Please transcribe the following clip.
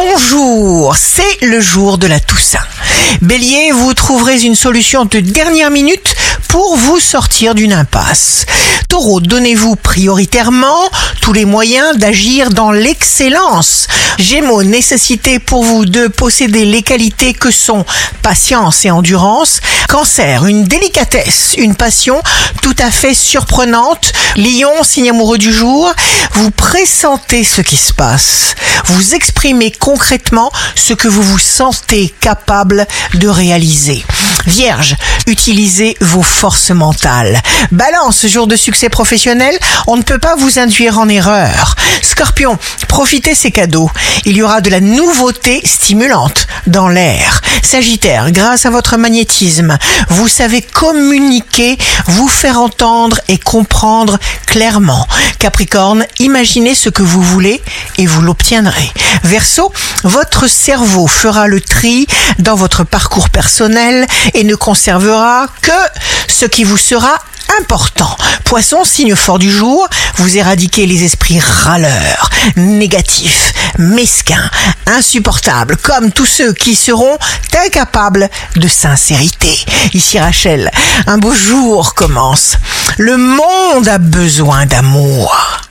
Bonjour, c'est le jour de la Toussaint. Bélier, vous trouverez une solution de dernière minute pour vous sortir d'une impasse. Taureau, donnez-vous prioritairement tous les moyens d'agir dans l'excellence. Gémeaux, nécessité pour vous de posséder les qualités que sont patience et endurance. Cancer, une délicatesse, une passion tout à fait surprenante. Lion, signe amoureux du jour, vous pressentez ce qui se passe. Vous exprimez concrètement ce que vous vous sentez capable de réaliser. Vierge, utilisez vos forces mentales. Balance, jour de succès professionnel, on ne peut pas vous induire en erreur. Scorpion, profitez ces cadeaux. Il y aura de la nouveauté stimulante dans l'air. Sagittaire, grâce à votre magnétisme, vous savez communiquer, vous faire entendre et comprendre clairement. Capricorne, imaginez ce que vous voulez et vous l'obtiendrez. Verseau, votre cerveau fera le tri dans votre parcours personnel et ne conservera que ce qui vous sera important. Poisson, signe fort du jour, vous éradiquez les esprits râleurs, négatifs, mesquins, insupportables, comme tous ceux qui seront incapables de sincérité. Ici Rachel, un beau jour commence. Le monde a besoin d'amour.